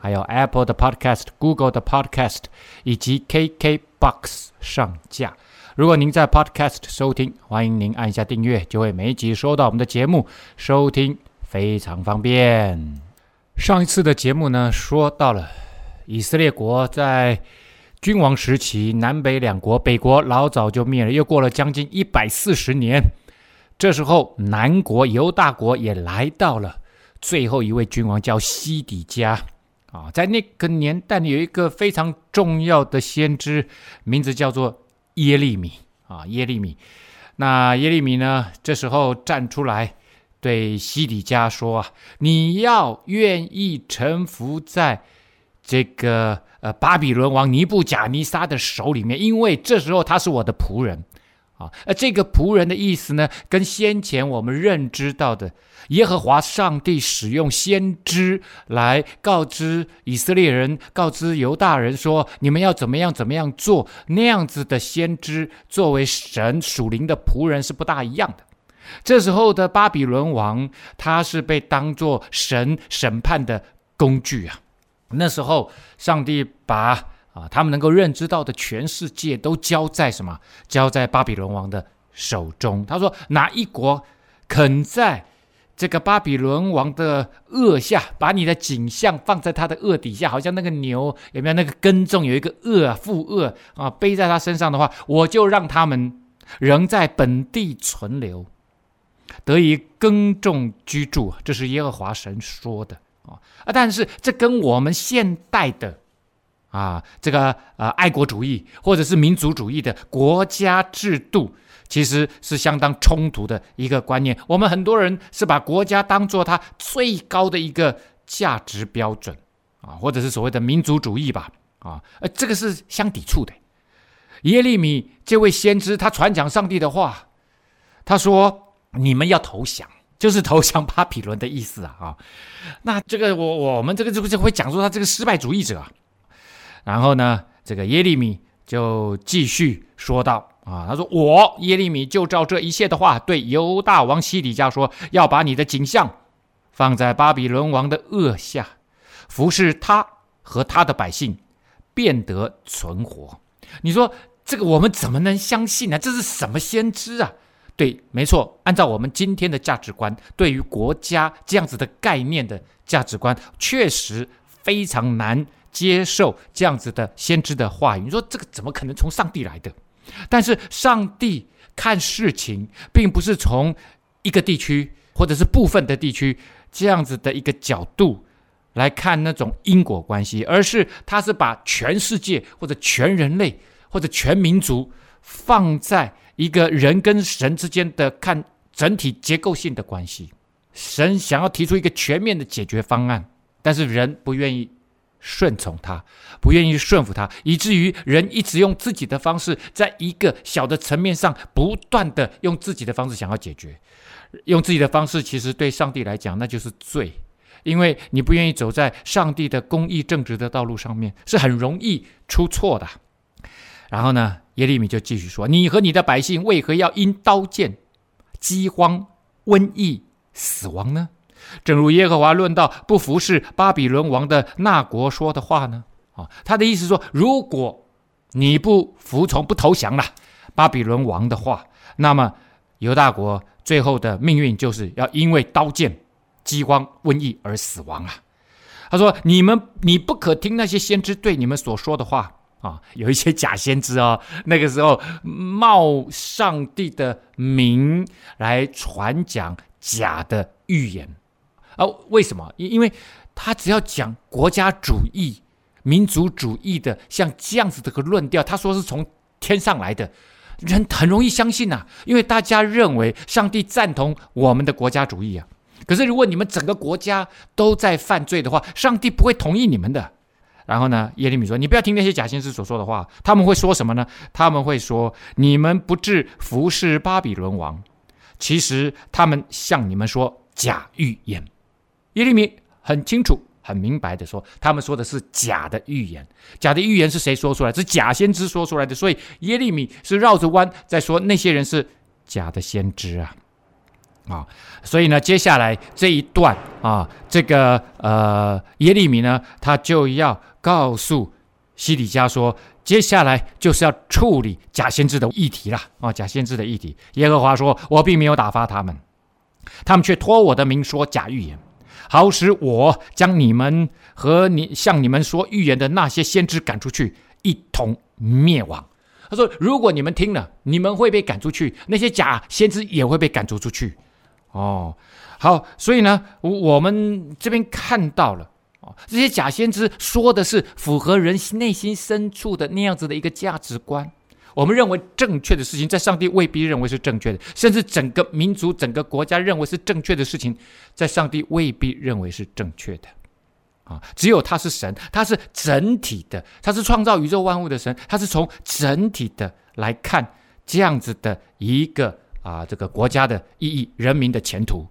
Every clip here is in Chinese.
还有 Apple 的 Podcast、Google 的 Podcast 以及 KKBox 上架。如果您在 Podcast 收听，欢迎您按下订阅，就会每集收到我们的节目，收听非常方便。上一次的节目呢，说到了以色列国在君王时期，南北两国，北国老早就灭了，又过了将近一百四十年，这时候南国犹大国也来到了，最后一位君王叫西底家。啊，在那个年代有一个非常重要的先知，名字叫做耶利米啊，耶利米。那耶利米呢，这时候站出来对西底家说啊：“你要愿意臣服在这个呃巴比伦王尼布甲尼撒的手里面，因为这时候他是我的仆人。”啊，而这个仆人的意思呢，跟先前我们认知到的耶和华上帝使用先知来告知以色列人、告知犹大人说，你们要怎么样、怎么样做，那样子的先知作为神属灵的仆人是不大一样的。这时候的巴比伦王，他是被当作神审判的工具啊。那时候，上帝把。啊，他们能够认知到的全世界都交在什么？交在巴比伦王的手中。他说：“哪一国肯在这个巴比伦王的恶下，把你的景象放在他的恶底下，好像那个牛有没有那个耕种有一个恶啊，负恶啊，背在他身上的话，我就让他们仍在本地存留，得以耕种居住。”这是耶和华神说的啊。啊，但是这跟我们现代的。啊，这个呃，爱国主义或者是民族主义的国家制度，其实是相当冲突的一个观念。我们很多人是把国家当做他最高的一个价值标准啊，或者是所谓的民族主义吧，啊，呃，这个是相抵触的。耶利米这位先知，他传讲上帝的话，他说：“你们要投降，就是投降巴比伦的意思啊。”啊，那这个我我们这个就就会讲说他这个失败主义者啊。然后呢，这个耶利米就继续说道：“啊，他说我耶利米就照这一切的话，对犹大王西底家说，要把你的景象放在巴比伦王的轭下，服侍他和他的百姓，变得存活。你说这个我们怎么能相信呢？这是什么先知啊？对，没错，按照我们今天的价值观，对于国家这样子的概念的价值观，确实非常难。”接受这样子的先知的话语，你说这个怎么可能从上帝来的？但是上帝看事情，并不是从一个地区或者是部分的地区这样子的一个角度来看那种因果关系，而是他是把全世界或者全人类或者全民族放在一个人跟神之间的看整体结构性的关系。神想要提出一个全面的解决方案，但是人不愿意。顺从他，不愿意顺服他，以至于人一直用自己的方式，在一个小的层面上，不断的用自己的方式想要解决，用自己的方式，其实对上帝来讲，那就是罪，因为你不愿意走在上帝的公义正直的道路上面，是很容易出错的。然后呢，耶利米就继续说：“你和你的百姓为何要因刀剑、饥荒、瘟疫死亡呢？”正如耶和华论到不服侍巴比伦王的那国说的话呢？啊，他的意思说，如果你不服从、不投降了巴比伦王的话，那么犹大国最后的命运就是要因为刀剑、饥荒、瘟疫而死亡啊！他说：“你们，你不可听那些先知对你们所说的话啊！有一些假先知哦，那个时候冒上帝的名来传讲假的预言。”啊，为什么？因因为他只要讲国家主义、民族主义的，像这样子的个论调，他说是从天上来的，人很容易相信呐、因为大家认为上帝赞同我们的国家主义啊。可是如果你们整个国家都在犯罪的话，上帝不会同意你们的。然后呢，耶利米说：“你不要听那些假先知所说的话，他们会说什么呢？他们会说你们不至服侍巴比伦王，其实他们向你们说假预言。”耶利米很清楚、很明白的说，他们说的是假的预言。假的预言是谁说出来？是假先知说出来的。所以耶利米是绕着弯在说那些人是假的先知啊。啊，所以呢，接下来这一段啊，这个呃耶利米呢，他就要告诉西底家说，接下来就是要处理假先知的议题了啊，假先知的议题。耶和华说：“我并没有打发他们，他们却托我的名说假预言，好使我将你们和你向你们说预言的那些先知赶出去，一同灭亡。”他说：“如果你们听了，你们会被赶出去，那些假先知也会被赶逐出去。”哦，好，所以呢，我们这边看到了哦，这些假先知说的是符合人内心深处的那样子的一个价值观。我们认为正确的事情，在上帝未必认为是正确的，甚至整个民族、整个国家认为是正确的事情，在上帝未必认为是正确的。啊，只有他是神，他是整体的，他是创造宇宙万物的神，他是从整体的来看这样子的一个。啊，这个国家的意义、人民的前途，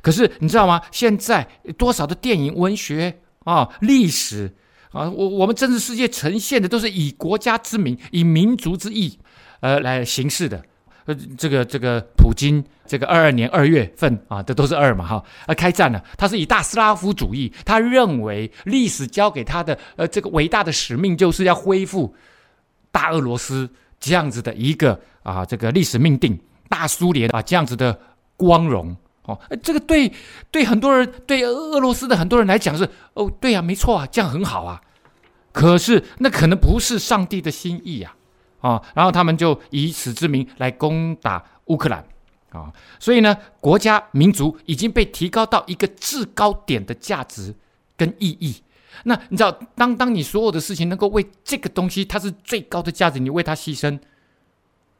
可是你知道吗？现在多少的电影、文学啊、历史啊，我我们政治世界呈现的都是以国家之名、以民族之义，呃，来行事的。呃，这个这个普京，这个二二年二月份啊，这都是二嘛哈，啊，开战了。他是以大斯拉夫主义，他认为历史交给他的呃这个伟大的使命，就是要恢复大俄罗斯这样子的一个啊这个历史命定。大苏联啊，这样子的光荣哦，这个对对很多人，对俄罗斯的很多人来讲是哦，对呀，没错啊，这样很好啊。可是那可能不是上帝的心意呀，啊，然后他们就以此之名来攻打乌克兰啊，所以呢，国家民族已经被提高到一个制高点的价值跟意义。那你知道，当当你所有的事情能够为这个东西，它是最高的价值，你为它牺牲。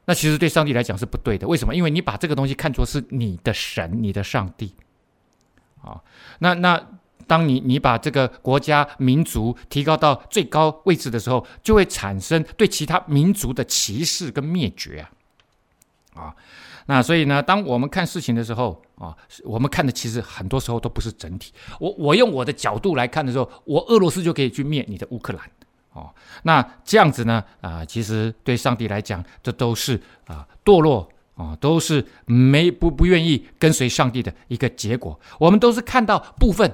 那其实对上帝来讲是不对的，为什么？因为你把这个东西看作是你的神，你的上帝，啊，那那当你你把这个国家民族提高到最高位置的时候，就会产生对其他民族的歧视跟灭绝啊，啊，那所以呢，当我们看事情的时候啊，我们看的其实很多时候都不是整体。我我用我的角度来看的时候，我俄罗斯就可以去灭你的乌克兰。哦，那这样子呢？啊、其实对上帝来讲，这都是啊、堕落啊、都是没不不愿意跟随上帝的一个结果。我们都是看到部分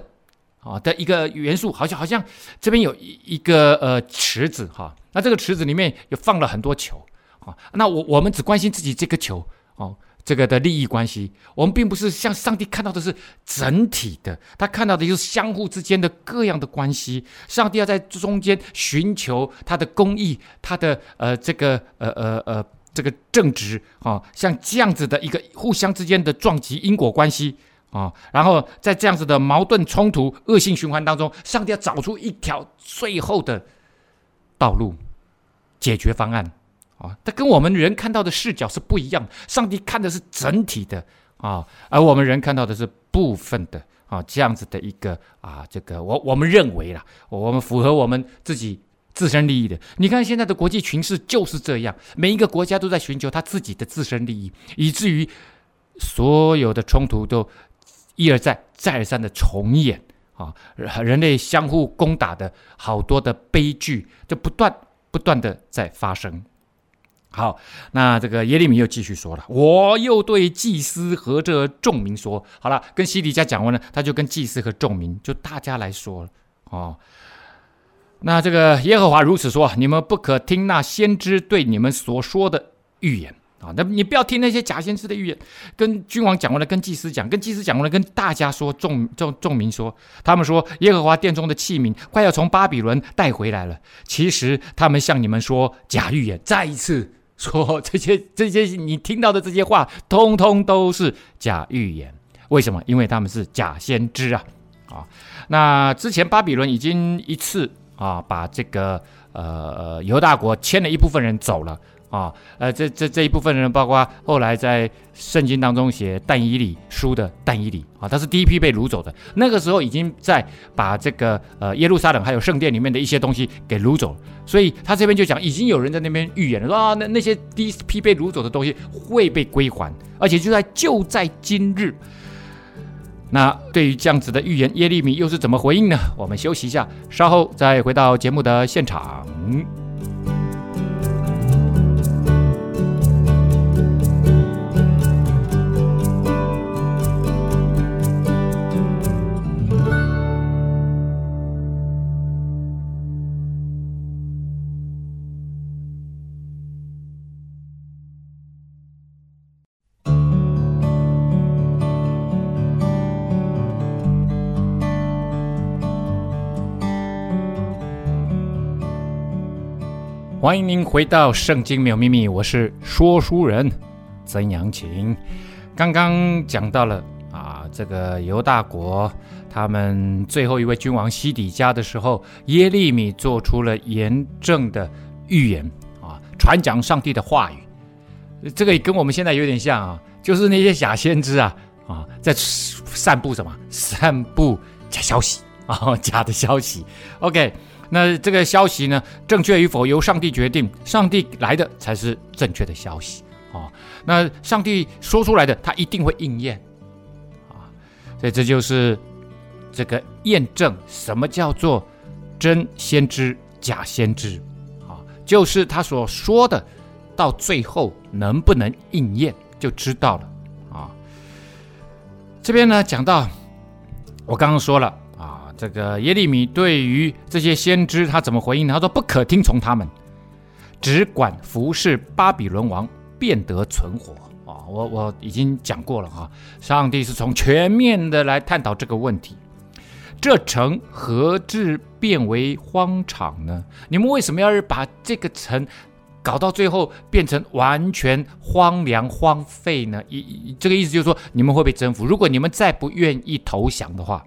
啊、的一个元素，好像好像这边有一一个呃池子哈、那这个池子里面有放了很多球啊、那我我们只关心自己这个球哦。这个的利益关系，我们并不是像上帝看到的是整体的，他看到的就是相互之间的各样的关系。上帝要在中间寻求他的公义，他的呃这个呃呃呃这个正直啊、哦，像这样子的一个互相之间的撞击因果关系啊、哦，然后在这样子的矛盾冲突、恶性循环当中，上帝要找出一条最后的道路解决方案。啊，它跟我们人看到的视角是不一样。上帝看的是整体的啊，而我们人看到的是部分的啊，这样子的一个啊，这个我我们认为啦，我们符合我们自己自身利益的。你看现在的国际情势就是这样，每一个国家都在寻求他自己的自身利益，以至于所有的冲突都一而再、再而三的重演啊，人类相互攻打的好多的悲剧，就不断不断的在发生。好，那这个耶利米又继续说了，我又对祭司和这众民说，好了，跟西底家讲完了，他就跟祭司和众民，就大家来说了，哦，那这个耶和华如此说，你们不可听那先知对你们所说的预言啊，那你不要听那些假先知的预言，跟君王讲完了，跟祭司讲，跟祭司讲完了，跟大家说，众众众民说，他们说耶和华殿中的器皿快要从巴比伦带回来了，其实他们向你们说假预言，再一次。说这些 这些你听到的这些话，通通都是假预言。为什么？因为他们是假先知啊！啊，那之前巴比伦已经一次啊，把这个呃犹大国牵了一部分人走了啊，呃，这这这一部分人，包括后来在圣经当中写但以理书的但以理啊，他是第一批被掳走的。那个时候已经在把这个呃耶路撒冷还有圣殿里面的一些东西给掳走了，所以他这边就讲，已经有人在那边预言了，说啊，那那些第一批被掳走的东西会被归还，而且就在就在今日。那对于这样子的预言，耶利米又是怎么回应呢？我们休息一下，稍后再回到节目的现场。欢迎您回到《圣经没有秘密》，我是说书人曾阳晴。刚刚讲到了啊，这个犹大国他们最后一位君王西底家的时候，耶利米做出了严正的预言啊，传讲上帝的话语。这个跟我们现在有点像啊，就是那些假先知啊啊，在散布什么？散布假消息啊，假的消息。OK。那这个消息呢，正确与否由上帝决定，上帝来的才是正确的消息啊。那上帝说出来的，他一定会应验啊。所以这就是这个验证什么叫做真先知、假先知啊，就是他所说的，到最后能不能应验，就知道了啊。这边呢讲到，我刚刚说了。这个耶利米对于这些先知，他怎么回应呢？他说：“不可听从他们，只管服侍巴比伦王，便得存活。”啊，我我已经讲过了哈，上帝是从全面的来探讨这个问题。这城何至变为荒场呢？你们为什么要把这个城搞到最后变成完全荒凉荒废呢？一这个意思就是说，你们会被征服。如果你们再不愿意投降的话。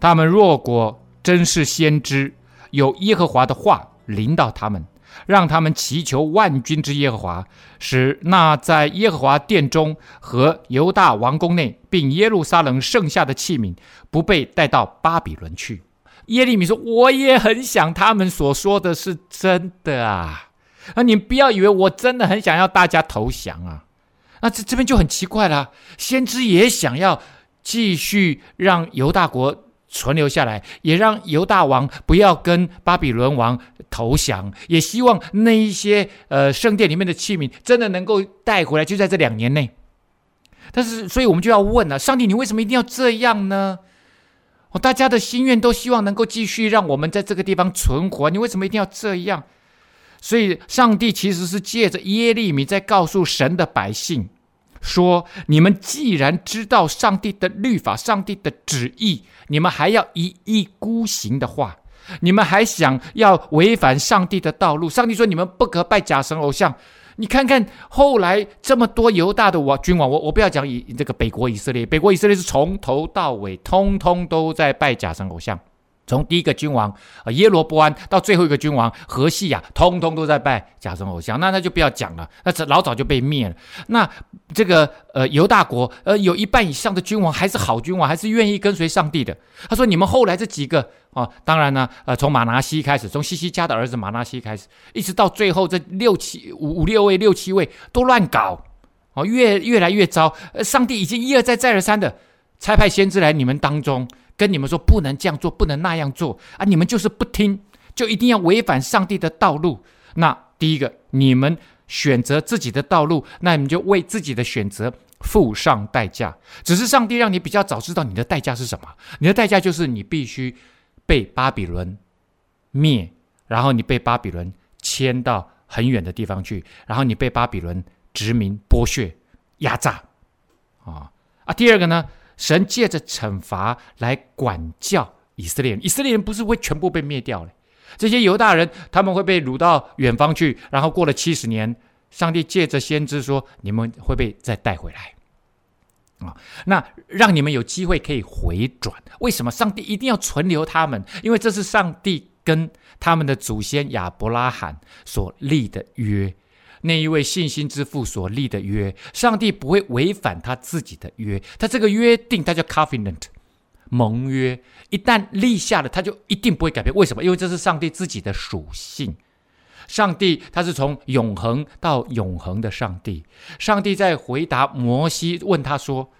他们若果真是先知，有耶和华的话临到他们，让他们祈求万军之耶和华，使那在耶和华殿中和犹大王宫内，并耶路撒冷剩下的器皿，不被带到巴比伦去。耶利米说：“我也很想他们所说的是真的啊！啊，你不要以为我真的很想要大家投降啊！那这这边就很奇怪了，先知也想要继续让犹大国。”存留下来，也让犹大王不要跟巴比伦王投降，也希望那一些呃圣殿里面的器皿真的能够带回来，就在这两年内。但是，所以我们就要问了：上帝，你为什么一定要这样呢？哦，大家的心愿都希望能够继续让我们在这个地方存活，你为什么一定要这样？所以，上帝其实是借着耶利米在告诉神的百姓。说：你们既然知道上帝的律法、上帝的旨意，你们还要一意孤行的话，你们还想要违反上帝的道路。上帝说：你们不可拜假神偶像。你看看后来这么多犹大的王君王，我我不要讲以这个北国以色列，北国以色列是从头到尾通通都在拜假神偶像。从第一个君王啊耶罗波安到最后一个君王何西亚，通通都在拜假神偶像，那那就不要讲了，那这老早就被灭了。那这个呃犹大国呃有一半以上的君王还是好君王，还是愿意跟随上帝的。他说：“你们后来这几个啊，当然呢，呃，从马拿西开始，从西西家的儿子马拿西开始，一直到最后这六七五五六位六七位都乱搞哦，越越来越糟。上帝已经一而再再而三的差派先知来你们当中。”跟你们说不能这样做，不能那样做啊！你们就是不听，就一定要违反上帝的道路。那第一个，你们选择自己的道路，那你们就为自己的选择付上代价。只是上帝让你比较早知道你的代价是什么，你的代价就是你必须被巴比伦灭，然后你被巴比伦迁到很远的地方去，然后你被巴比伦殖民、剥削、压榨。啊啊！第二个呢？神借着惩罚来管教以色列人，以色列人不是会全部被灭掉了。这些犹大人他们会被掳到远方去，然后过了七十年，上帝借着先知说：“你们会被再带回来。”啊，那让你们有机会可以回转。为什么上帝一定要存留他们？因为这是上帝跟他们的祖先亚伯拉罕所立的约。那一位信心之父所立的约，上帝不会违反他自己的约。他这个约定，他叫 covenant，盟约，一旦立下了，他就一定不会改变。为什么？因为这是上帝自己的属性。上帝他是从永恒到永恒的上帝。上帝在回答摩西问他说：“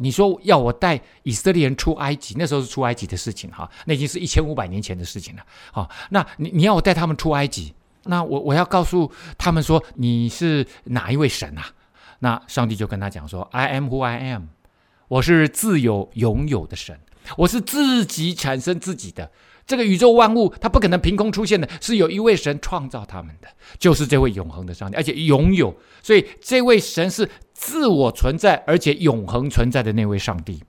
你说要我带以色列人出埃及？那时候是出埃及的事情哈，那已经是一千五百年前的事情了。好，那你你要我带他们出埃及？”那我我要告诉他们说，你是哪一位神啊？那上帝就跟他讲说：“I am who I am，我是自有永有的神，我是自己产生自己的。这个宇宙万物它不可能凭空出现的，是有一位神创造他们的，就是这位永恒的上帝，而且拥有。所以这位神是自我存在而且永恒存在的那位上帝。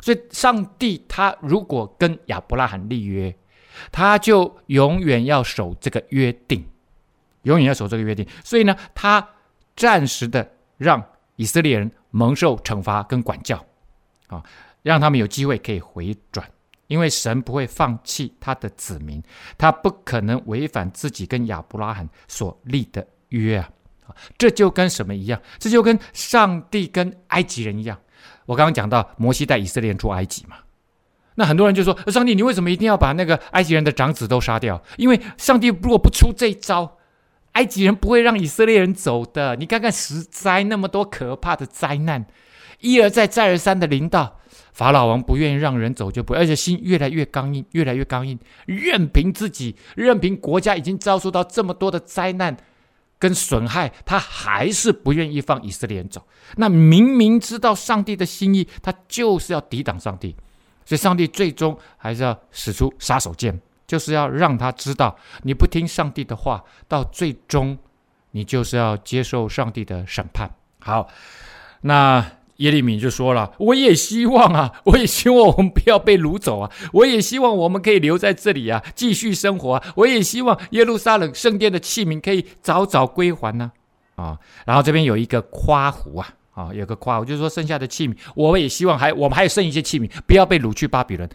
所以上帝他如果跟亚伯拉罕立约。他就永远要守这个约定，永远要守这个约定。所以呢，他暂时的让以色列人蒙受惩罚跟管教，啊，让他们有机会可以回转。因为神不会放弃他的子民，他不可能违反自己跟亚伯拉罕所立的约啊！这就跟什么一样？这就跟上帝跟埃及人一样。我刚刚讲到摩西带以色列人出埃及嘛。那很多人就说：“上帝，你为什么一定要把那个埃及人的长子都杀掉？因为上帝如果不出这一招，埃及人不会让以色列人走的。你看看十灾那么多可怕的灾难，一而再再而三的临到，法老王不愿意让人走就不，而且心越来越刚硬，越来越刚硬，任凭自己，任凭国家已经遭受到这么多的灾难跟损害，他还是不愿意放以色列人走。那明明知道上帝的心意，他就是要抵挡上帝。”所以，上帝最终还是要使出杀手锏，就是要让他知道，你不听上帝的话，到最终，你就是要接受上帝的审判。好，那耶利米就说了：“我也希望啊，我也希望我们不要被掳走啊，我也希望我们可以留在这里啊，继续生活啊，我也希望耶路撒冷圣殿的器皿可以早早归还呢。”啊，然后这边有一个夸胡啊。啊、有个夸，我就是说剩下的器皿，我们也希望还我们还有剩一些器皿，不要被掳去巴比伦。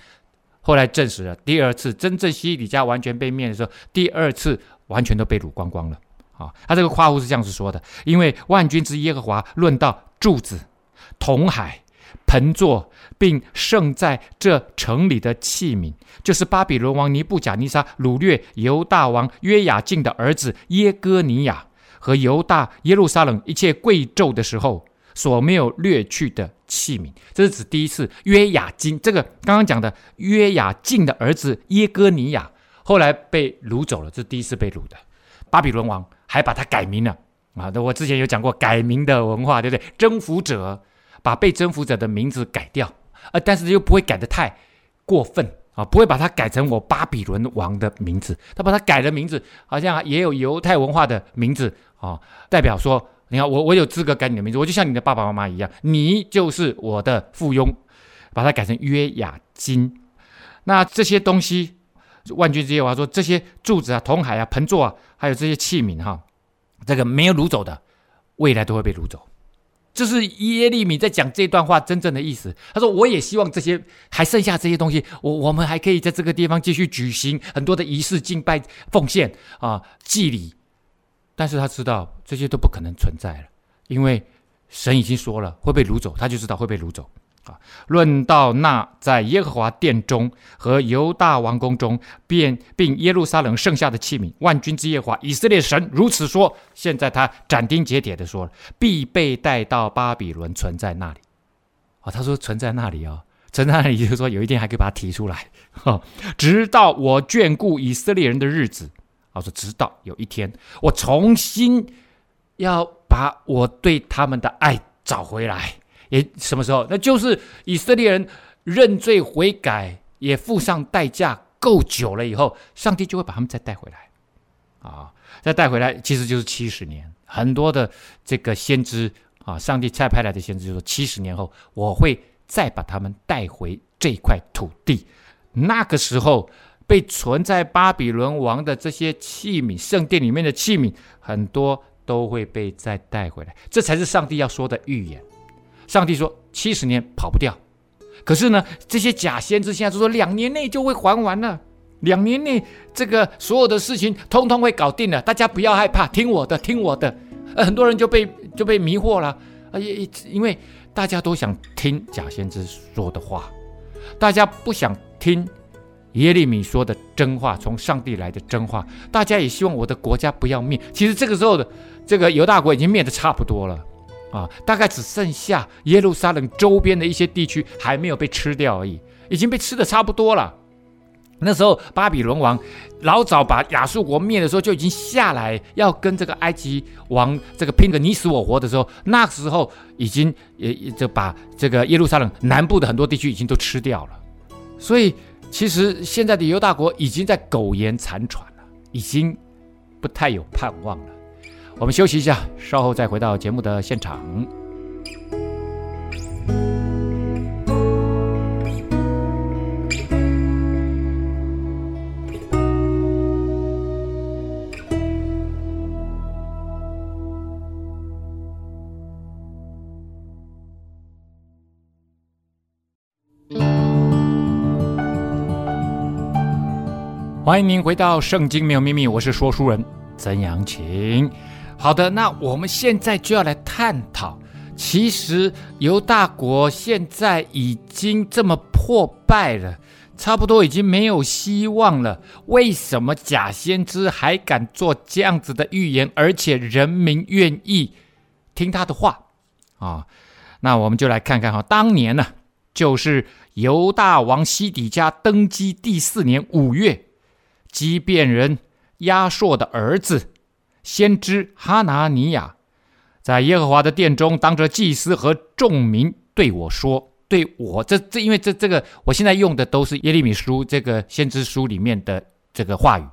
后来证实了，第二次真正西西里家完全被灭的时候，第二次完全都被掳光光了。啊、他这个夸胡是这样子说的：因为万军之耶和华论到柱子、铜海、盆座，并盛在这城里的器皿，就是巴比伦王尼布甲尼撒掳掠犹大王约雅敬的儿子耶哥尼亚和犹大耶路撒冷一切贵胄的时候。所没有掠去的器皿，这是指第一次约雅金。这个刚刚讲的约雅敬的儿子耶哥尼亚，后来被掳走了，这是第一次被掳的。巴比伦王还把他改名了啊！那我之前有讲过改名的文化，对不对？征服者把被征服者的名字改掉，呃，但是又不会改得太过分啊，不会把它改成我巴比伦王的名字。他把他改的名字，好像也有犹太文化的名字啊，代表说。你看，我我有资格改你的名字，我就像你的爸爸妈妈一样，你就是我的附庸，把它改成约雅金。那这些东西，万军之耶和华说，这些柱子啊、铜海啊、盆座啊，还有这些器皿哈，这个没有掳走的，未来都会被掳走。这是耶利米在讲这段话真正的意思。他说，我也希望这些还剩下这些东西，我我们还可以在这个地方继续举行很多的仪式、敬拜、奉献啊、祭礼。但是他知道这些都不可能存在了，因为神已经说了会被掳走，他就知道会被掳走啊。论到那在耶和华殿中和犹大王宫中，便并耶路撒冷剩下的器皿，万军之耶和华以色列神如此说：现在他斩钉截铁的说了，必被带到巴比伦，存在那里。啊，他说存在那里哦，存在那里就是说有一天还可以把它提出来，哈，直到我眷顾以色列人的日子。我说：“直到有一天，我重新要把我对他们的爱找回来，也什么时候？那就是以色列人认罪悔改，也付上代价够久了以后，上帝就会把他们再带回来。啊，再带回来，其实就是七十年。很多的这个先知啊，上帝差派来的先知就说，七十年后我会再把他们带回这块土地。那个时候。”被存在巴比伦王的这些器皿，圣殿里面的器皿，很多都会被再带回来。这才是上帝要说的预言。上帝说七十年跑不掉，可是呢，这些假先知现在就说两年内就会还完了。两年内这个所有的事情通通会搞定了，大家不要害怕，听我的，听我的。呃，很多人就被就被迷惑了，啊，因因为大家都想听假先知说的话，大家不想听耶利米说的真话，从上帝来的真话。大家也希望我的国家不要灭。其实这个时候的这个犹大国已经灭得差不多了，啊，大概只剩下耶路撒冷周边的一些地区还没有被吃掉而已，已经被吃得差不多了。那时候巴比伦王老早把亚述国灭的时候就已经下来要跟这个埃及王这个拼个你死我活的时候，那时候已经也就把这个耶路撒冷南部的很多地区已经都吃掉了。所以其实现在的犹大国已经在苟延残喘了，已经不太有盼望了。我们休息一下，稍后再回到节目的现场。欢迎您回到《圣经没有秘密》，我是说书人曾阳晴。好的，那我们现在就要来探讨，其实犹大国现在已经这么破败了，差不多已经没有希望了。为什么假先知还敢做这样子的预言，而且人民愿意听他的话啊？那我们就来看看哈，当年呢，就是犹大王西底家登基第四年五月。畸变人亚朔的儿子先知哈拿尼亚，在耶和华的殿中，当着祭司和众民对我说：“对我这这，因为这这个，我现在用的都是耶利米书这个先知书里面的这个话语，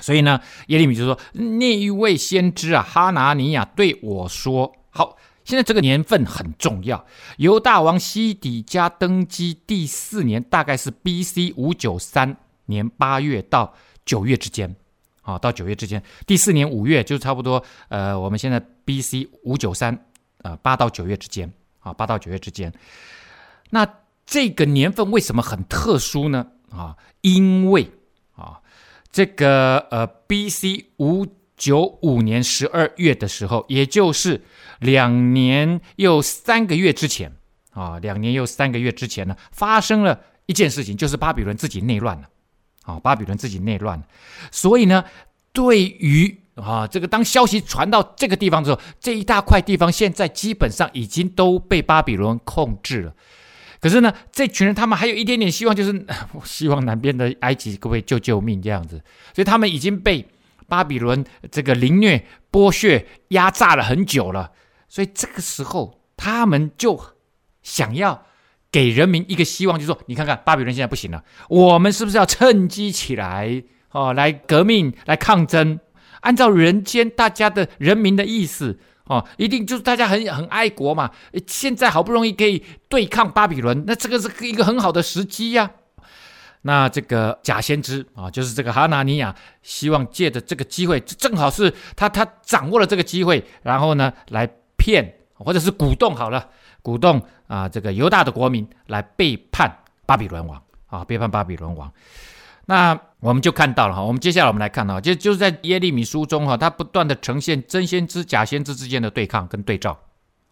所以呢，耶利米就说那一位先知啊，哈拿尼亚对我说：好，现在这个年份很重要，犹大王西底家登基第四年，大概是 B.C. 五九三年八月到。”九月之间，啊，到九月之间，第四年五月就差不多，呃，我们现在 B.C. 五九三，呃，八到九月之间，啊，八到九月之间。那这个年份为什么很特殊呢？啊，因为啊，这个呃，B.C. 五九五年十二月的时候，也就是两年又三个月之前，啊，两年又三个月之前呢，发生了一件事情，就是巴比伦自己内乱了。啊，巴比伦自己内乱，所以呢，对于啊这个当消息传到这个地方之后，这一大块地方现在基本上已经都被巴比伦控制了。可是呢，这群人他们还有一点点希望，就是 希望南边的埃及各位救救命这样子。所以他们已经被巴比伦这个凌虐、剥削、压榨了很久了。所以这个时候，他们就想要。给人民一个希望，就是说，你看看巴比伦现在不行了，我们是不是要趁机起来哦，来革命，来抗争？按照人间大家的人民的意思哦，一定就是大家很很爱国嘛。现在好不容易可以对抗巴比伦，那这个是一个很好的时机呀。那这个假先知啊，就是这个哈拿尼亚，希望借着这个机会，正好是他他掌握了这个机会，然后呢来骗或者是鼓动好了。鼓动啊，这个犹大的国民来背叛巴比伦王啊，背叛巴比伦王。那我们就看到了哈，我们接下来我们来看到，就就是在耶利米书中哈，他不断的呈现真先知、假先知之间的对抗跟对照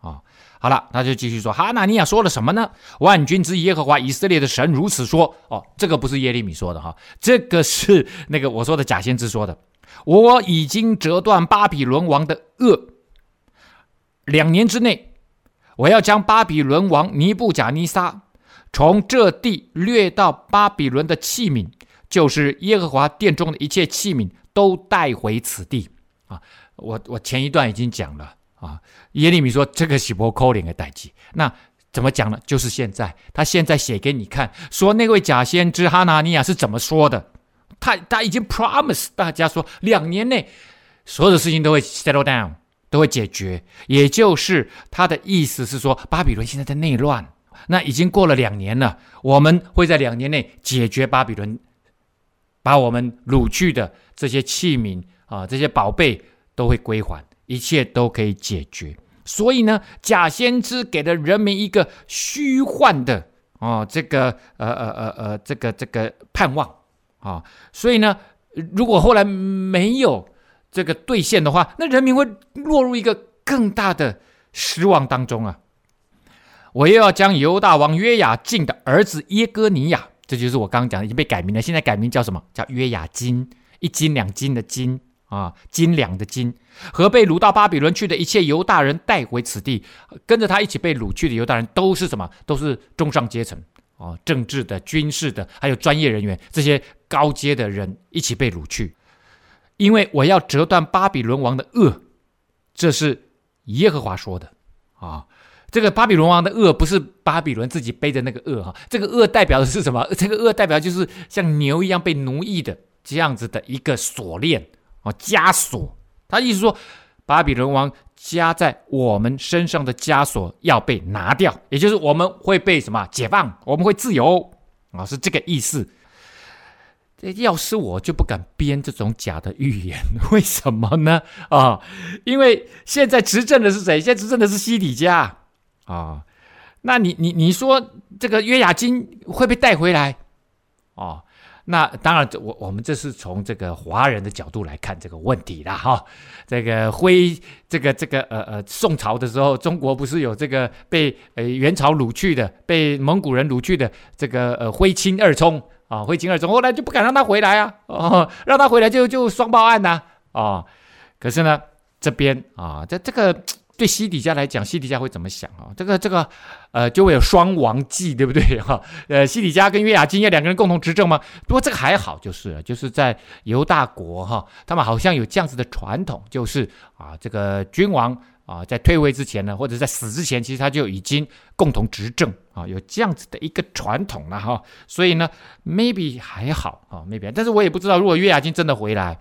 啊。好了，他就继续说，哈拿尼亚说了什么呢？万军之耶和华以色列的神如此说哦，这个不是耶利米说的哈，这个是那个我说的假先知说的。我已经折断巴比伦王的轭，两年之内。我要将巴比伦王尼布甲尼撒从这地掠到巴比伦的器皿，就是耶和华殿中的一切器皿，都带回此地。啊，我我前一段已经讲了啊，耶利米说这个是不可能的代志。那怎么讲呢？就是现在，他现在写给你看，说那位假先知哈拿尼亚是怎么说的？他他已经 promise 大家说，两年内所有的事情都会 settle down。都会解决，也就是他的意思是说，巴比伦现在在内乱，那已经过了两年了，我们会在两年内解决巴比伦，把我们掳去的这些器皿啊，这些宝贝都会归还，一切都可以解决。所以呢，假先知给了人民一个虚幻的啊，这个呃呃呃呃，这个这个盼望啊。所以呢，如果后来没有这个兑现的话，那人民会落入一个更大的失望当中啊。我又要将犹大王约雅敬的儿子耶哥尼亚，这就是我刚刚讲的，已经被改名了，现在改名叫什么？叫约雅斤，一斤两斤的斤啊，斤两的斤，和被掳到巴比伦去的一切犹大人带回此地，跟着他一起被掳去的犹大人都是什么？都是中上阶层啊，政治的、军事的，还有专业人员，这些高阶的人一起被掳去，因为我要折断巴比伦王的轭，这是耶和华说的啊。这个巴比伦王的轭不是巴比伦自己背的那个轭哈，这个轭代表的是什么？这个轭代表就是像牛一样被奴役的这样子的一个锁链哦，枷锁。他意思说，巴比伦王加在我们身上的枷锁要被拿掉，也就是我们会被什么解放，我们会自由啊，是这个意思。这要是我就不敢编这种假的预言，为什么呢？啊，因为现在执政的是谁？现在执政的是西底家。啊、那你你你说这个约雅斤会被带回来？哦，那当然，我我们这是从这个华人的角度来看这个问题啦。哈、这个徽，这个这个呃呃，宋朝的时候，中国不是有这个被呃元朝掳去的，被蒙古人掳去的这个呃徽钦二冲啊，徽钦二聪后来就不敢让他回来啊，哦，让他回来就就双报案呐啊、可是呢，这边啊，这这个。对西底家来讲，西底家会怎么想啊？这个这个，呃，就会有双王记，对不对 哈？呃，西底家跟约雅金要两个人共同执政吗？不过这个还好，就是就是在犹大国哈，他们好像有这样子的传统，就是啊，这个君王啊，在退位之前呢，或者在死之前，其实他就已经共同执政啊，有这样子的一个传统了哈。所以呢，maybe 还好啊，maybe，但是我也不知道，如果约雅斤真的回来，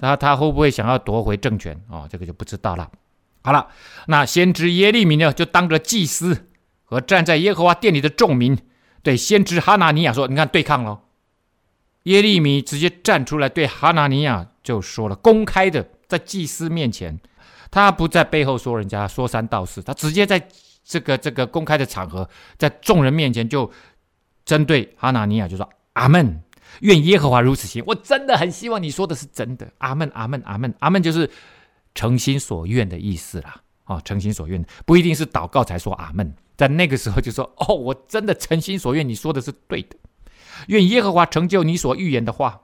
那他会不会想要夺回政权啊？这个就不知道了。好了，那先知耶利米呢，就当着祭司和站在耶和华殿里的众民，对先知哈拿尼亚说：“你看，对抗喽。”耶利米直接站出来对哈拿尼亚就说了，公开的在祭司面前，他不在背后说人家说三道四，他直接在这个这个公开的场合，在众人面前就针对哈拿尼亚就说：“阿门，愿耶和华如此行。”我真的很希望你说的是真的，阿门，阿门，阿门，阿门，就是。诚心所愿的意思啦，啊，诚心所愿不一定是祷告才说阿门，在那个时候就说哦，我真的诚心所愿，你说的是对的，愿耶和华成就你所预言的话，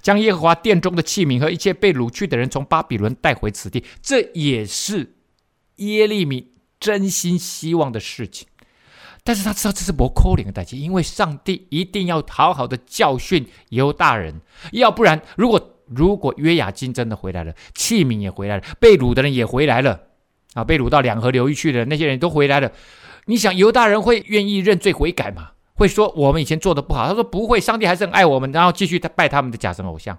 将耶和华殿中的器皿和一切被掳去的人从巴比伦带回此地，这也是耶利米真心希望的事情。但是他知道这是不可能的代价，因为上帝一定要好好的教训犹大人，要不然如果。如果约雅斤真的回来了，器皿也回来了，被掳的人也回来了，啊，被掳到两河流域去的那些人都回来了。你想犹大人会愿意认罪悔改吗？会说我们以前做的不好？他说不会，上帝还是很爱我们，然后继续拜他们的假神偶像，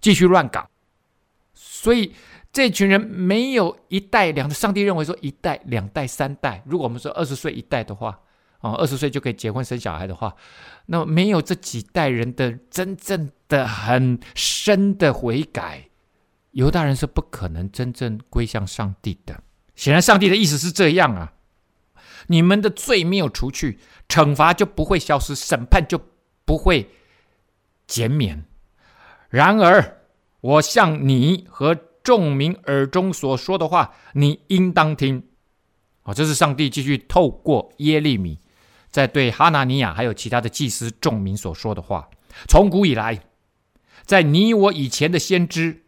继续乱搞。所以这群人没有一代两代，上帝认为说一代两代三代，如果我们说二十岁一代的话。哦，二十岁就可以结婚生小孩的话，那没有这几代人的真正的很深的悔改，犹大人是不可能真正归向上帝的。显然，上帝的意思是这样啊，你们的罪没有除去，惩罚就不会消失，审判就不会减免。然而，我向你和众民耳中所说的话，你应当听。哦，这是上帝继续透过耶利米。在对哈拿尼亚还有其他的祭司众民所说的话，从古以来，在你我以前的先知，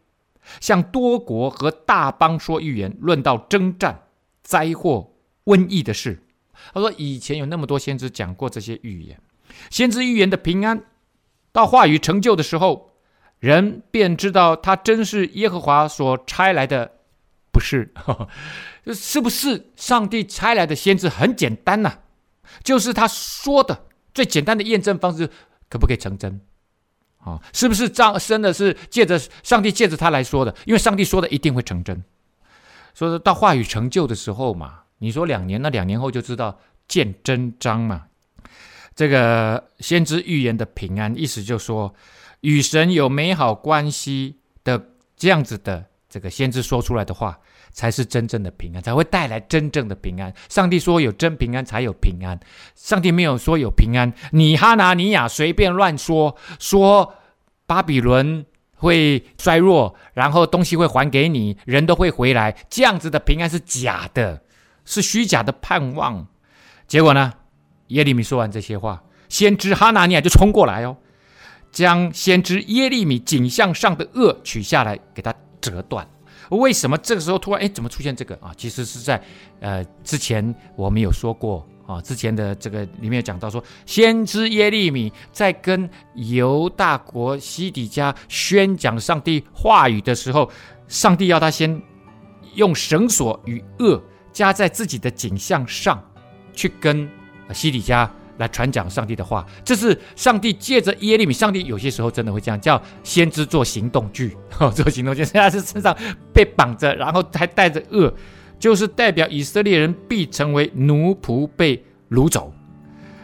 向多国和大邦说预言，论到征战、灾祸、瘟疫的事。他说，以前有那么多先知讲过这些预言，先知预言的平安，到话语成就的时候，人便知道他真是耶和华所差来的，不是？是不是上帝差来的先知？很简单呐、就是他说的最简单的验证方式，可不可以成真？啊，是不是这样？真的是借着上帝借着他来说的？因为上帝说的一定会成真。所以到话语成就的时候嘛，你说两年，那两年后就知道见真章嘛。这个先知预言的平安，意思就是说与神有美好关系的这样子的这个先知说出来的话。才是真正的平安，才会带来真正的平安。上帝说有真平安，才有平安。上帝没有说有平安，你哈拿尼亚随便乱说，说巴比伦会衰弱，然后东西会还给你，人都会回来，这样子的平安是假的，是虚假的盼望。结果呢，耶利米说完这些话，先知哈拿尼亚就冲过来哦，将先知耶利米颈项上的轭取下来，给他折断。为什么这个时候突然哎，怎么出现这个啊？其实是在呃之前我们有说过啊，之前的这个里面有讲到说，先知耶利米在跟犹大国西底家宣讲上帝话语的时候，上帝要他先用绳索与轭加在自己的颈项上，去跟西底家。来传讲上帝的话，这是上帝借着耶利米。上帝有些时候真的会这样，叫先知做行动剧，哦，做行动剧。现在是身上被绑着，然后还带着轭，就是代表以色列人必成为奴仆，被掳走。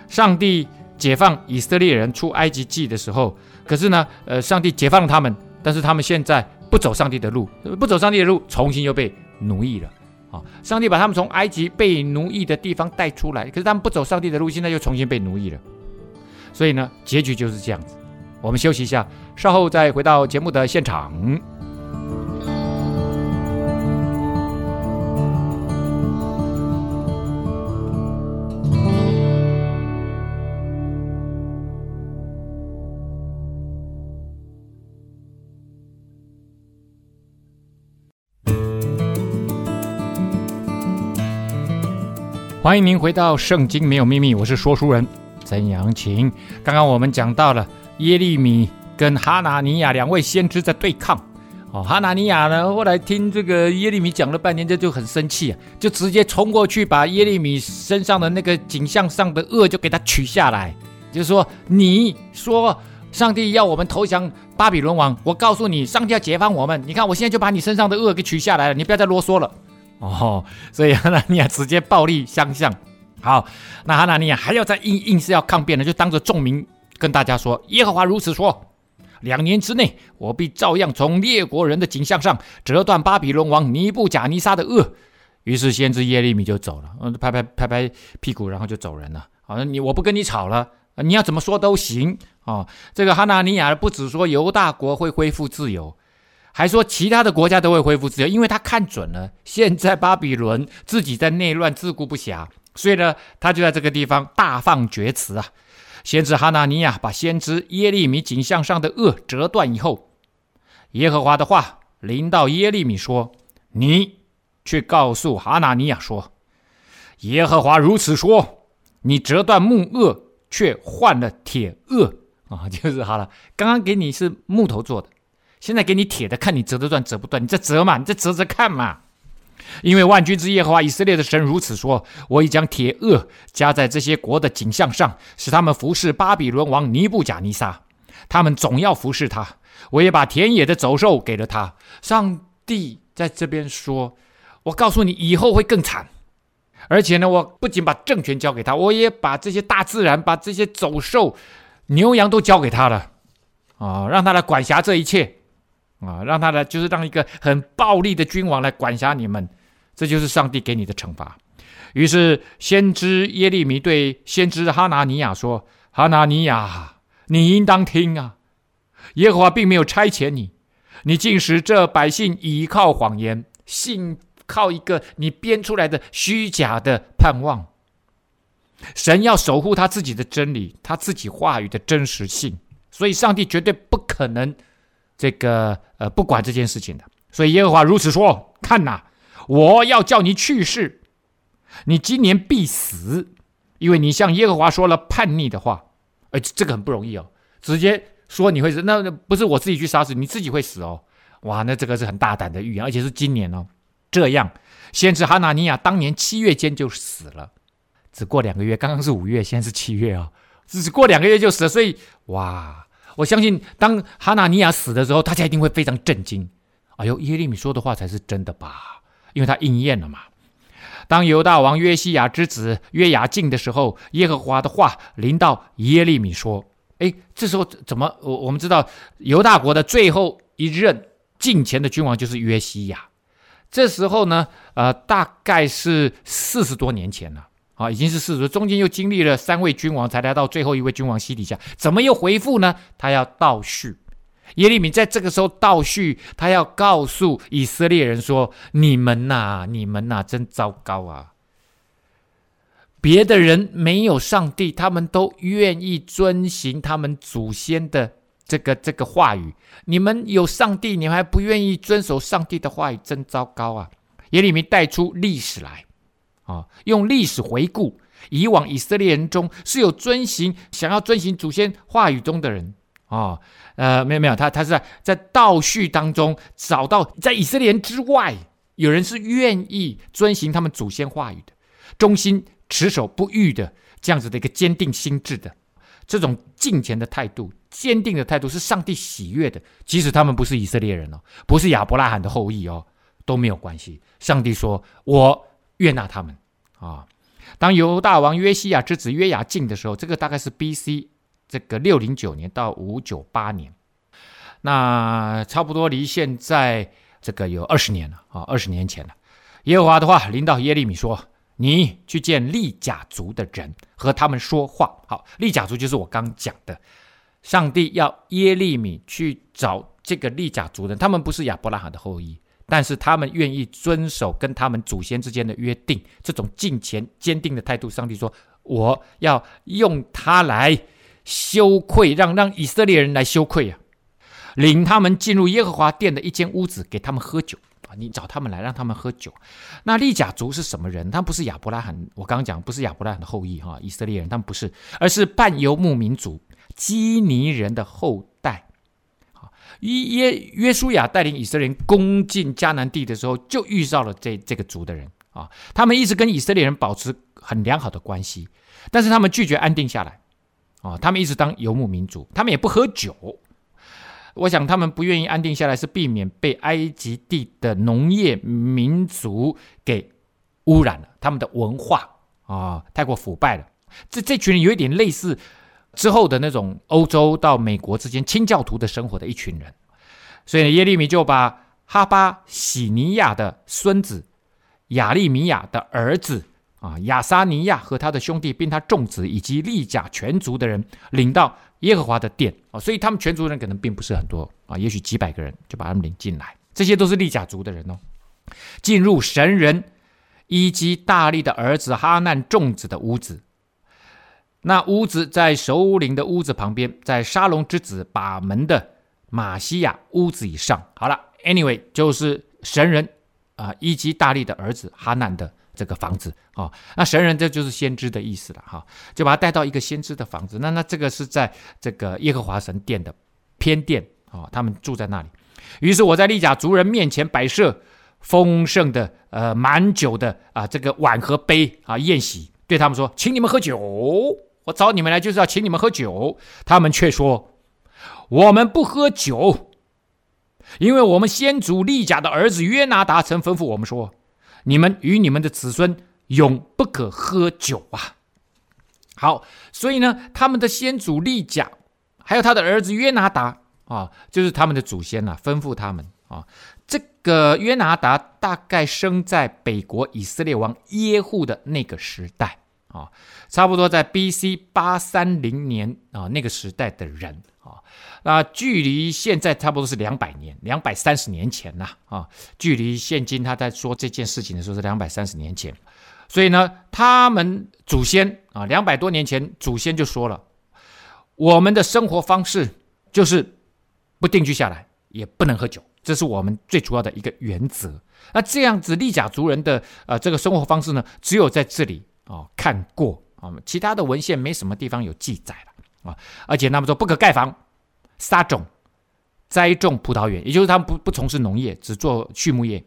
上帝解放以色列人出埃及记的时候，可是呢，呃，上帝解放了他们，但是他们现在不走上帝的路，不走上帝的路，重新又被奴役了。啊！上帝把他们从埃及被奴役的地方带出来，可是他们不走上帝的路，现在又重新被奴役了。所以呢，结局就是这样子。我们休息一下，稍后再回到节目的现场。欢迎您回到《圣经没有秘密》，我是说书人曾阳晴。刚刚我们讲到了耶利米跟哈拿尼亚两位先知在对抗。哦，哈拿尼亚呢，后来听这个耶利米讲了半天，这就很生气啊，就直接冲过去把耶利米身上的那个颈项上的恶就给他取下来，就是说，你说上帝要我们投降巴比伦王，我告诉你，上帝要解放我们。你看，我现在就把你身上的恶给取下来了，你不要再啰嗦了。哦，所以哈拿尼亚直接暴力相向。好，那哈拿尼亚还要再硬硬是要抗辩呢，就当着众民跟大家说：“耶和华如此说，两年之内，我必照样从列国人的颈项上折断巴比伦王尼布贾尼撒的轭。”于是先知耶利米就走了，嗯，拍拍拍拍屁股，然后就走人了。好像你我不跟你吵了，你要怎么说都行哦。这个哈拿尼亚不只说犹大国会恢复自由。还说其他的国家都会恢复自由，因为他看准了现在巴比伦自己在内乱，自顾不暇，所以呢，他就在这个地方大放厥词啊。先知哈拿尼亚把先知耶利米颈项上的轭折断以后，耶和华的话临到耶利米说：“你去告诉哈拿尼亚说，耶和华如此说：你折断木轭，却换了铁轭啊，就是好了。刚刚给你是木头做的。”现在给你铁的，看你折得断折不断，你再折嘛，你再折折看嘛。因为万军之耶和华以色列的神如此说：我已将铁轭加在这些国的颈项上，使他们服侍巴比伦王尼布甲尼撒，他们总要服侍他。我也把田野的走兽给了他。上帝在这边说：我告诉你，以后会更惨。而且呢，我不仅把政权交给他，我也把这些大自然、把这些走兽、牛羊都交给他了。啊，让他来管辖这一切。啊，让他来，就是让一个很暴力的君王来管辖你们，这就是上帝给你的惩罚。于是，先知耶利米对先知哈拿尼亚说：“哈拿尼亚，你应当听啊！耶和华并没有差遣你，你竟使这百姓倚靠谎言，信靠一个你编出来的虚假的盼望。神要守护他自己的真理，他自己话语的真实性，所以上帝绝对不可能。”这个呃，不管这件事情的，所以耶和华如此说：看哪，我要叫你去世，你今年必死，因为你向耶和华说了叛逆的话。哎，这个很不容易哦，直接说你会死，那不是我自己去杀死你，自己会死哦。哇，那这个是很大胆的预言，而且是今年哦。这样，先知哈拿尼亚当年七月间就死了，只过两个月，刚刚是五月，现在是七月哦，只过两个月就死了，所以哇。我相信，当哈拿尼亚死的时候，大家一定会非常震惊。哎呦，耶利米说的话才是真的吧？因为他应验了嘛。当犹大王约西亚之子约雅敬的时候，耶和华的话临到耶利米说：“哎，这时候怎么？我我们知道犹大国的最后一任敬虔的君王就是约西亚。这时候呢，呃，大概是四十多年前了。”啊，已经是四十，中间又经历了三位君王，才来到最后一位君王西底下，怎么又回复呢？他要倒叙，耶利米在这个时候倒叙，他要告诉以色列人说：“你们呐、你们呐、真糟糕啊！别的人没有上帝，他们都愿意遵行他们祖先的这个这个话语。你们有上帝，你们还不愿意遵守上帝的话语，真糟糕啊！”耶利米带出历史来，啊，用历史回顾以往以色列人中是有遵行、想要遵行祖先话语中的人。啊，呃，没有没有，他他是在在倒叙当中找到，在以色列人之外，有人是愿意遵行他们祖先话语的，忠心持守不渝的这样子的一个坚定心志的这种敬虔的态度、坚定的态度，是上帝喜悦的。即使他们不是以色列人哦，不是亚伯拉罕的后裔哦，都没有关系。上帝说：“我悦纳他们。”啊，当犹大王约西亚之子约雅敬的时候，这个大概是 B.C. 这个六零九年到五九八年，那差不多离现在这个有二十年了啊，二十年前了。耶和华的话临到耶利米说：“你去见利甲族的人，和他们说话。”好，利甲族就是我刚讲的，上帝要耶利米去找这个利甲族人，他们不是亚伯拉罕的后裔，但是他们愿意遵守跟他们祖先之间的约定，这种敬虔坚定的态度。上帝说：“我要用他来。”羞愧，让让以色列人来羞愧啊！领他们进入耶和华殿的一间屋子，给他们喝酒啊！你找他们来，让他们喝酒。那利甲族是什么人？他不是亚伯拉罕，我刚刚讲不是亚伯拉罕的后裔哈，以色列人，他们不是，而是半游牧民族基尼人的后代。啊，约约书亚带领以色列人攻进迦南地的时候，就遇到了这这个族的人啊。他们一直跟以色列人保持很良好的关系，但是他们拒绝安定下来。啊、他们一直当游牧民族，他们也不喝酒。我想他们不愿意安定下来，是避免被埃及地的农业民族给污染了他们的文化啊、太过腐败了。这这群人有一点类似之后的那种欧洲到美国之间清教徒的生活的一群人，所以耶利米就把哈巴喜尼亚的孙子亚利米亚的儿子。啊，亚撒尼亚和他的兄弟，并他众子以及利甲全族的人，领到耶和华的殿啊，所以他们全族人可能并不是很多啊，也许几百个人就把他们领进来。这些都是利甲族的人哦。进入神人伊基大利的儿子哈难众子的屋子，那屋子在首领的屋子旁边，在沙龙之子把门的玛西亚屋子以上。好了，anyway，就是神人啊，伊基大利的儿子哈难的。这个房子啊、哦，那神人这就是先知的意思了哈、就把他带到一个先知的房子。那那这个是在这个耶和华神殿的偏殿啊、哦，他们住在那里。于是我在利甲族人面前摆设丰盛的呃满酒的啊这个碗和杯啊宴席，对他们说，请你们喝酒。我找你们来就是要请你们喝酒。他们却说，我们不喝酒，因为我们先祖利甲的儿子约拿达曾吩咐我们说。你们与你们的子孙永不可喝酒啊！好，所以呢，他们的先祖利甲，还有他的儿子约拿达啊，就是他们的祖先呐、啊，吩咐他们啊。这个约拿达大概生在北国以色列王耶户的那个时代啊，差不多在 B.C. 八三零年啊那个时代的人。啊，那距离现在差不多是两百年，两百三十年前呐，啊，距离现今他在说这件事情的时候是两百三十年前，所以呢，他们祖先啊，两百多年前祖先就说了，我们的生活方式就是不定居下来，也不能喝酒，这是我们最主要的一个原则。那这样子利甲族人的呃这个生活方式呢，只有在这里哦看过啊，其他的文献没什么地方有记载了啊，而且他们说不可盖房。撒种、栽种葡萄园，也就是他们不不从事农业，只做畜牧业。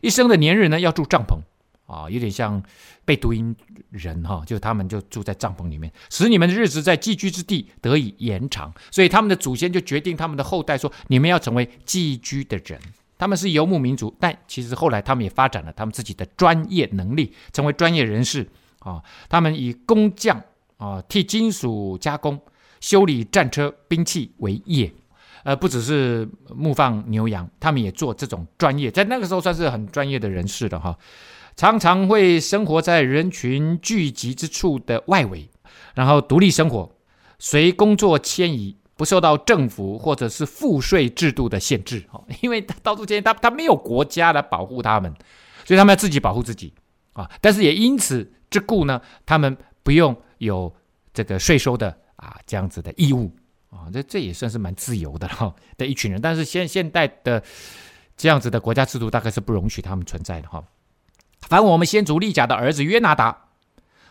一生的年日呢，要住帐篷啊，有点像贝都因人哈，就是他们就住在帐篷里面，使你们的日子在寄居之地得以延长。所以他们的祖先就决定他们的后代说：你们要成为寄居的人。他们是游牧民族，但其实后来他们也发展了他们自己的专业能力，成为专业人士啊。他们以工匠啊，替金属加工。修理战车、兵器为业，呃，不只是牧放牛羊，他们也做这种专业，在那个时候算是很专业的人士了哈。常常会生活在人群聚集之处的外围，然后独立生活，随工作迁移，不受到政府或者是赋税制度的限制哦，因为他到处迁移，他他没有国家来保护他们，所以他们要自己保护自己啊。但是也因此之故呢，他们不用有这个税收的啊这样子的义务啊，这这也算是蛮自由的哈的一群人。但是现现代的这样子的国家制度大概是不容许他们存在的哈。凡我们先祖利甲的儿子约拿达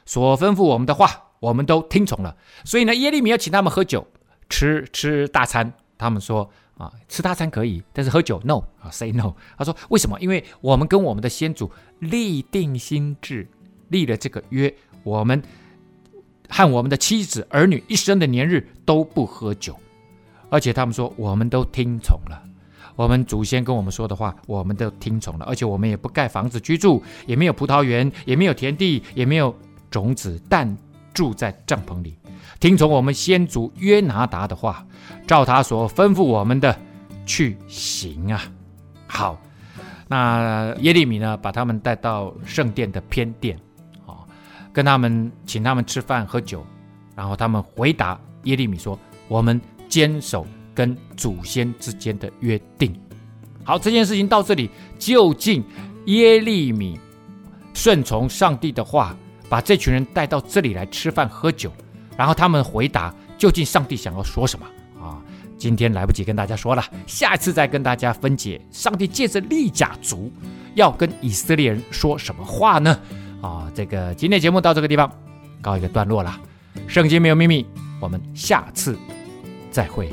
所吩咐我们的话，我们都听从了。所以呢，耶利米要请他们喝酒。吃吃大餐，他们说啊，吃大餐可以，但是喝酒 no 啊，say no。他说为什么？因为我们跟我们的先祖立定心志，立了这个约，我们和我们的妻子儿女一生的年日都不喝酒。而且他们说，我们都听从了，我们祖先跟我们说的话，我们都听从了。而且我们也不盖房子居住，也没有葡萄园，也没有田地，也没有种子，但住在帐篷里。听从我们先祖约拿达的话，照他所吩咐我们的去行啊。好，那耶利米呢，把他们带到圣殿的偏殿，啊，跟他们请他们吃饭喝酒，然后他们回答耶利米说：“我们坚守跟祖先之间的约定。”好，这件事情到这里，究竟耶利米顺从上帝的话，把这群人带到这里来吃饭喝酒。然后他们回答：“究竟上帝想要说什么啊？今天来不及跟大家说了，下次再跟大家分解。上帝借着利甲族要跟以色列人说什么话呢？啊，这个今天节目到这个地方告一个段落了。圣经没有秘密，我们下次再会。